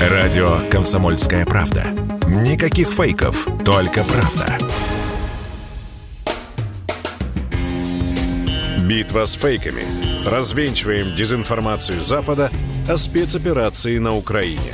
Радио «Комсомольская правда». Никаких фейков, только правда. Битва с фейками. Развенчиваем дезинформацию Запада о спецоперации на Украине.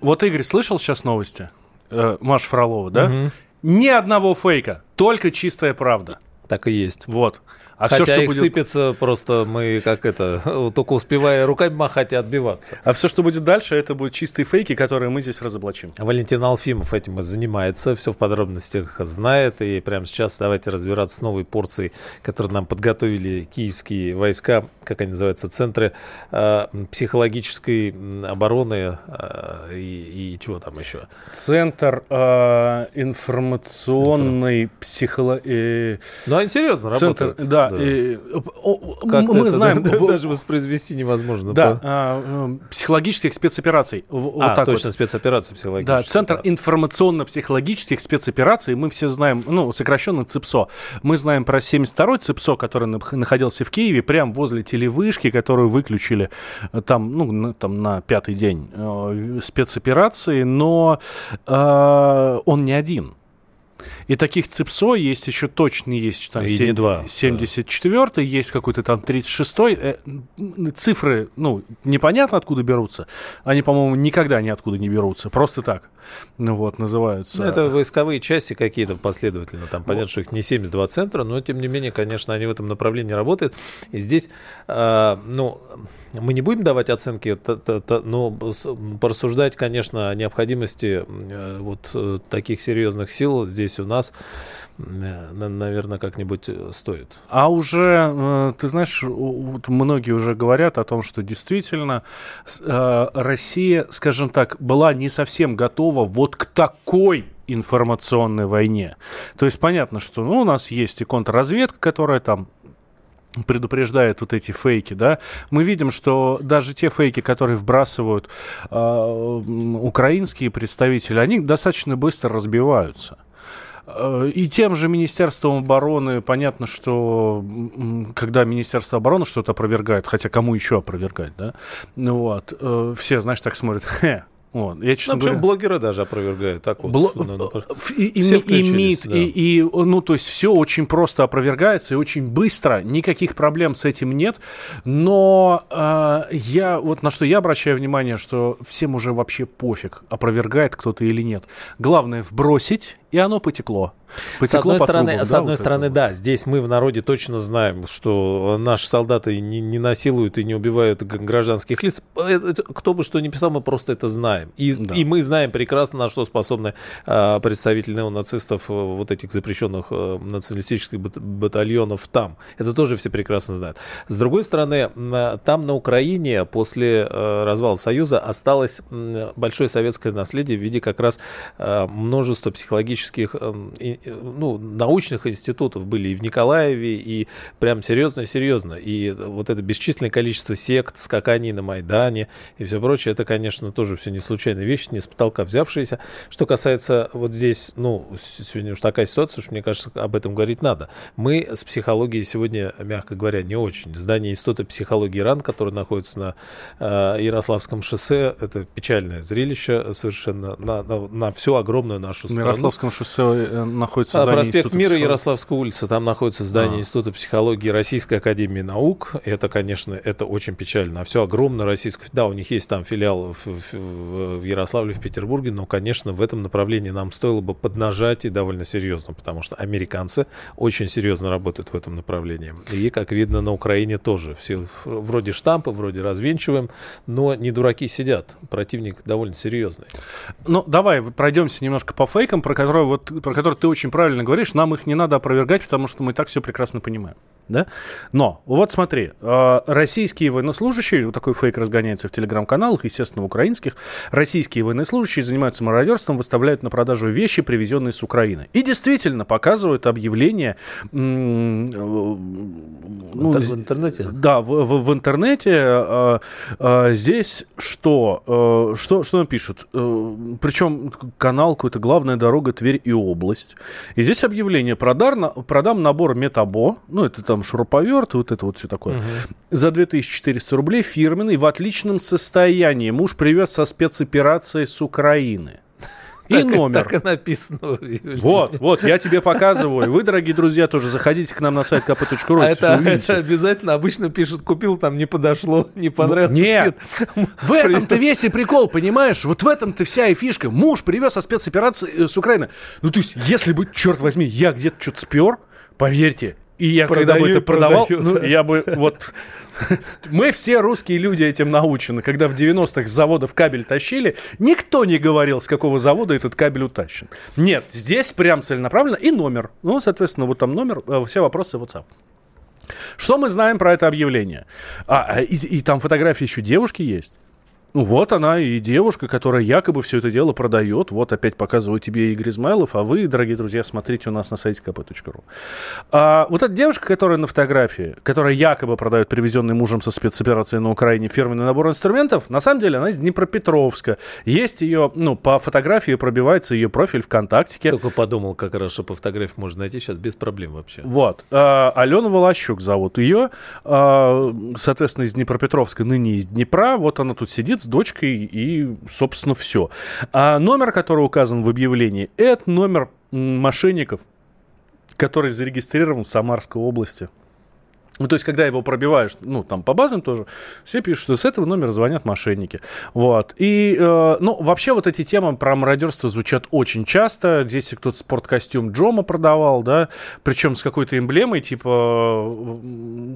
Вот Игорь слышал сейчас новости? Э, Маша Фролова, да? Угу. Ни одного фейка, только чистая правда. Так и есть. Вот. А Хотя все, что их будет... сыпется, просто мы как это, только успевая руками махать и отбиваться. А все, что будет дальше, это будут чистые фейки, которые мы здесь разоблачим. Валентин Алфимов этим и занимается, все в подробностях знает. И прямо сейчас давайте разбираться с новой порцией, которую нам подготовили киевские войска, как они называются, центры э, психологической обороны э, и, и чего там еще? Центр э, информационной Информ... психоло... Э... Ну, они серьезно Центр, работают. Да, да. И, мы это, знаем... Даже воспроизвести невозможно. Да, а, э, психологических спецопераций. Вот а, так точно, вот. спецоперации психологические. Да, Центр да. информационно-психологических спецопераций. Мы все знаем, ну, сокращенно ЦИПСО. Мы знаем про 72-й ЦИПСО, который находился в Киеве, прямо возле телевышки, которую выключили э, там, ну, на, там на пятый день э, спецоперации, но э, он не один. И таких ЦИПСО есть еще точно есть там 7, 74 да. есть какой-то там 36-й. Э, цифры, ну, непонятно откуда берутся. Они, по-моему, никогда ниоткуда не берутся. Просто так. Ну вот, называются. Ну, это войсковые части какие-то последовательно. Там понятно, что их не 72 центра, но тем не менее, конечно, они в этом направлении работают. И здесь, э, ну, мы не будем давать оценки, но порассуждать, конечно, о необходимости э, вот э, таких серьезных сил здесь у нас, э, наверное, как-нибудь стоит. А уже, ты знаешь, многие уже говорят о том, что действительно Россия, скажем так, была не совсем готова вот к такой информационной войне. То есть понятно, что ну, у нас есть и контрразведка, которая там предупреждает вот эти фейки, да, мы видим, что даже те фейки, которые вбрасывают э, украинские представители, они достаточно быстро разбиваются. А, и тем же Министерством обороны. Понятно, что когда Министерство обороны что-то опровергает, хотя кому еще опровергать, да, ну вот, э, все, знаешь, так смотрят, хе, вот. Я, честно ну, говоря... блогеры даже опровергают. Так вот. Бло... Ну, и, и, имеет, да. и, и, ну, то есть все очень просто опровергается и очень быстро. Никаких проблем с этим нет. Но э, я, вот на что я обращаю внимание, что всем уже вообще пофиг, опровергает кто-то или нет. Главное вбросить, и оно потекло. Потекло с одной стороны, трубам, с да, одной вот стороны, это. да, здесь мы в народе точно знаем, что наши солдаты не, не насилуют и не убивают гражданских лиц. Кто бы что ни писал, мы просто это знаем. И, да. и мы знаем прекрасно, на что способны а, представители неонацистов э, вот этих запрещенных а, националистических батальонов там. Это тоже все прекрасно знают. С другой стороны, там на Украине после а, развала Союза осталось большое советское наследие в виде как раз а, множества психологических ну, научных институтов были и в Николаеве, и прям серьезно-серьезно. И вот это бесчисленное количество сект, скаканий на Майдане и все прочее, это, конечно, тоже все не случайные вещи, не с потолка взявшиеся. Что касается вот здесь, ну, сегодня уж такая ситуация, что, мне кажется, об этом говорить надо. Мы с психологией сегодня, мягко говоря, не очень. Здание Института психологии РАН, которое находится на э, Ярославском шоссе, это печальное зрелище совершенно на, на, на всю огромную нашу страну. На Ярославском шоссе э, находится а, здание проспект Мира, Ярославская улица, там находится здание а. Института психологии Российской Академии Наук. Это, конечно, это очень печально. А все огромное российское... Да, у них есть там филиал в, в, в Ярославле, в Петербурге, но, конечно, в этом направлении нам стоило бы поднажать и довольно серьезно, потому что американцы очень серьезно работают в этом направлении. И, как видно, на Украине тоже. Все вроде штампы, вроде развенчиваем, но не дураки сидят. Противник довольно серьезный. Ну, давай пройдемся немножко по фейкам, про которые, вот, про которые ты очень правильно говоришь, нам их не надо опровергать, потому что мы так все прекрасно понимаем. Да? Но, вот смотри, э, российские военнослужащие, вот такой фейк разгоняется в телеграм-каналах, естественно, украинских, российские военнослужащие занимаются мародерством, выставляют на продажу вещи, привезенные с Украины. И действительно показывают объявления... Э, ну, в интернете? Да, в, в, в интернете. Э, э, здесь что? Э, что? Что пишут? Причем канал какой-то «Главная дорога Тверь и область». И здесь объявление «Продар, продам набор Метабо», ну, это там шуруповерт, вот это вот все такое. Угу. За 2400 рублей фирменный, в отличном состоянии. Муж привез со спецоперацией с Украины. И так, номер. Так и написано. Вот, вот, я тебе показываю. Вы, дорогие друзья, тоже заходите к нам на сайт kp.ru. А это, это обязательно обычно пишут, купил, там не подошло, не понравился Нет, цвет. в этом-то весь и прикол, понимаешь? Вот в этом-то вся и фишка. Муж привез со спецоперации э, с Украины. Ну, то есть, если бы, черт возьми, я где-то что-то спер, поверьте, и я продаю, когда бы это продавал, продаю, ну, да. я бы вот мы все русские люди этим научены. Когда в 90-х с заводов кабель тащили, никто не говорил, с какого завода этот кабель утащен. Нет, здесь прям целенаправленно и номер. Ну, соответственно, вот там номер, э, все вопросы WhatsApp. Что мы знаем про это объявление? А, а и, и там фотографии еще девушки есть. Ну вот она и девушка, которая якобы все это дело продает. Вот опять показываю тебе Игорь Измайлов, а вы, дорогие друзья, смотрите у нас на сайте kp.ru. А, вот эта девушка, которая на фотографии, которая якобы продает привезенный мужем со спецоперации на Украине фирменный набор инструментов, на самом деле она из Днепропетровска. Есть ее, ну, по фотографии пробивается ее профиль ВКонтакте. Только подумал, как раз, что по фотографии можно найти сейчас без проблем вообще. Вот. А, Алена Волощук зовут ее. А, соответственно, из Днепропетровска, ныне из Днепра. Вот она тут сидит с дочкой и, собственно, все. А номер, который указан в объявлении, это номер мошенников, который зарегистрирован в Самарской области. Ну, то есть, когда его пробиваешь, ну, там, по базам тоже, все пишут, что с этого номера звонят мошенники. Вот. И, э, ну, вообще вот эти темы про мародерство звучат очень часто. Здесь кто-то спорткостюм Джома продавал, да, причем с какой-то эмблемой, типа,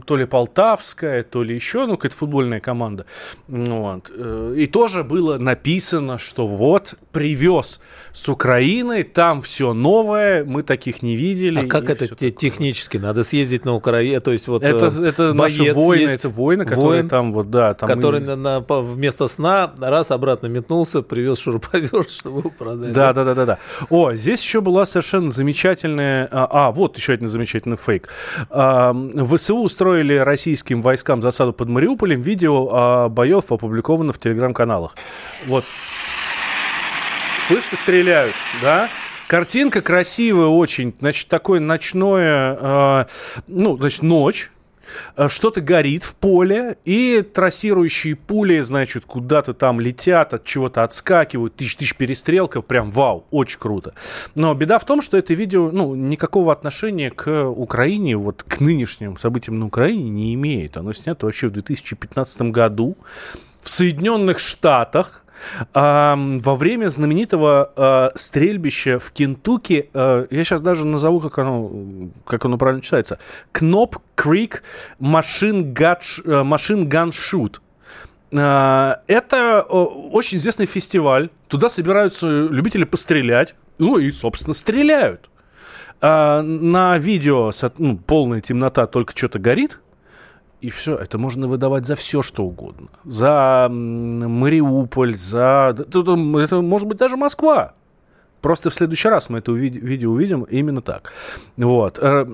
то ли Полтавская, то ли еще, ну, какая-то футбольная команда. Вот. Э, и тоже было написано, что вот, привез с Украины, там все новое, мы таких не видели. А как это технически? Надо съездить на Украину, то есть вот это, э, это наши воины, есть, это воины, которые воин, там вот, да. Там который и... на, на, вместо сна раз обратно метнулся, привез шуруповерт, чтобы его продать. Да, да, да, да, да. О, здесь еще была совершенно замечательная... А, а вот еще один замечательный фейк. А, ВСУ устроили российским войскам засаду под Мариуполем. Видео а, боев опубликовано в телеграм-каналах. Вот. Слышите, стреляют, да? Картинка красивая очень. Значит, такое ночное, э, ну, значит, ночь. Э, что-то горит в поле, и трассирующие пули, значит, куда-то там летят, от чего-то отскакивают, тысяч-тысяч перестрелков, прям вау, очень круто. Но беда в том, что это видео, ну, никакого отношения к Украине, вот к нынешним событиям на Украине не имеет. Оно снято вообще в 2015 году в Соединенных Штатах, во время знаменитого э, стрельбища в Кентукки, э, я сейчас даже назову, как оно, как оно правильно читается, Кноп Крик Машин Ган Шут. Это очень известный фестиваль. Туда собираются любители пострелять. Ну и, собственно, стреляют. На видео ну, полная темнота, только что-то горит и все. Это можно выдавать за все, что угодно. За Мариуполь, за... Это может быть даже Москва. Просто в следующий раз мы это увид... видео увидим именно так. Вот. Э,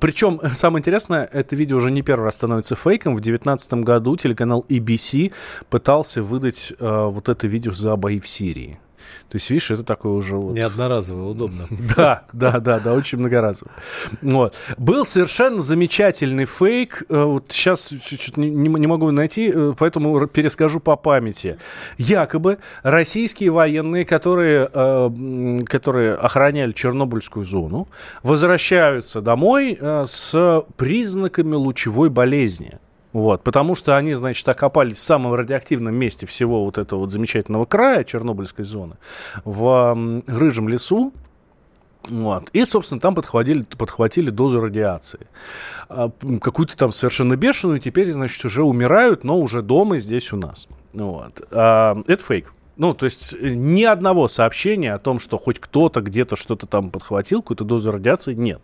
Причем, самое интересное, это видео уже не первый раз становится фейком. В 2019 году телеканал ABC пытался выдать э, вот это видео за бои в Сирии. То есть, видишь, это такое уже... Вот... Не одноразовое, удобно. Да, да, да, да, очень многоразовое. Вот. Был совершенно замечательный фейк. Э, вот сейчас чуть-чуть не, не могу найти, э, поэтому перескажу по памяти. Якобы российские военные, которые, э, которые охраняли Чернобыльскую зону, возвращаются домой с признаками лучевой болезни. Вот, потому что они, значит, окопались в самом радиоактивном месте всего вот этого вот замечательного края Чернобыльской зоны, в рыжем лесу, вот. И, собственно, там подхватили, подхватили дозу радиации. А, какую-то там совершенно бешеную, теперь, значит, уже умирают, но уже дома здесь у нас. Вот. А, это фейк. Ну, то есть э, ни одного сообщения о том, что хоть кто-то где-то что-то там подхватил, какую-то дозу радиации, нет.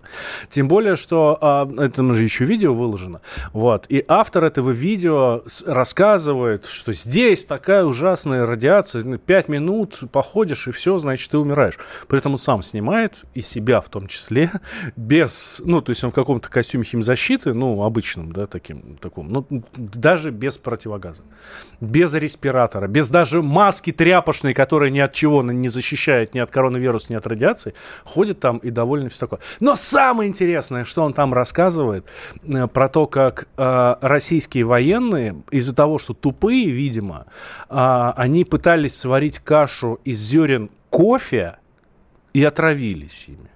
Тем более, что а, это же еще видео выложено. Вот. И автор этого видео рассказывает, что здесь такая ужасная радиация, ну, пять минут походишь, и все, значит, ты умираешь. При этом он сам снимает, и себя в том числе, без, ну, то есть он в каком-то костюме химзащиты, ну, обычном, да, таким, таком, ну, даже без противогаза, без респиратора, без даже маски тряпочной, которая ни от чего не защищает ни от коронавируса, ни от радиации, ходит там и довольно все такое. Но самое интересное, что он там рассказывает э, про то, как э, российские военные из-за того, что тупые, видимо, э, они пытались сварить кашу из зерен кофе и отравились ими.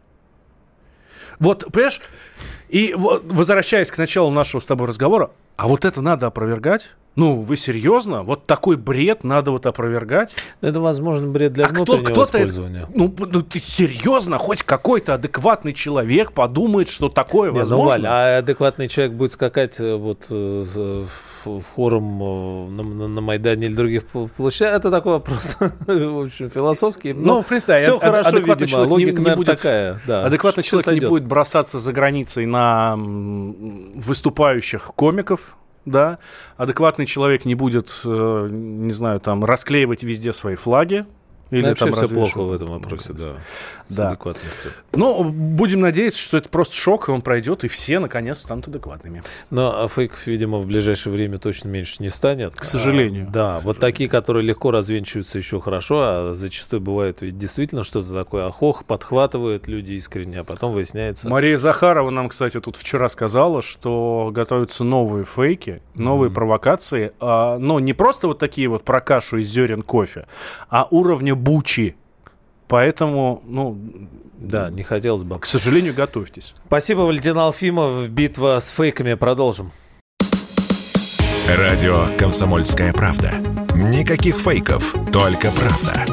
Вот, понимаешь, и вот, возвращаясь к началу нашего с тобой разговора, а вот это надо опровергать? Ну, вы серьезно? Вот такой бред надо вот опровергать? Это, возможно, бред для а внутреннего кто, кто использования. Ну, ну, ты серьезно? Хоть какой-то адекватный человек подумает, что такое Не, возможно? Ну, Валь, а адекватный человек будет скакать э, вот э, форум э, на, на, на Майдане или других площадях? Это такой вопрос, в общем, философский. Ну, в принципе, все хорошо, видимо, логика, не, не будет, такая. Да, адекватный человек сойдет. не будет бросаться за границей на выступающих комиков, да, адекватный человек не будет, э, не знаю, там, расклеивать везде свои флаги, или ну, там все плохо в этом вопросе, да. С да. адекватностью. Но будем надеяться, что это просто шок, и он пройдет, и все наконец станут адекватными. Но а фейков, видимо, в ближайшее время точно меньше не станет. К сожалению. А, да, вот такие, которые легко развенчиваются еще хорошо, а зачастую бывает ведь действительно что-то такое охох, подхватывают люди искренне, а потом выясняется... Мария Захарова нам, кстати, тут вчера сказала, что готовятся новые фейки, новые mm-hmm. провокации, а, но не просто вот такие вот про кашу из зерен кофе, а уровня Бучи. Поэтому, ну, да, не хотелось бы. К сожалению, готовьтесь. Спасибо, Валентин Алфимов. Битва с фейками. Продолжим. Радио «Комсомольская правда». Никаких фейков, только правда.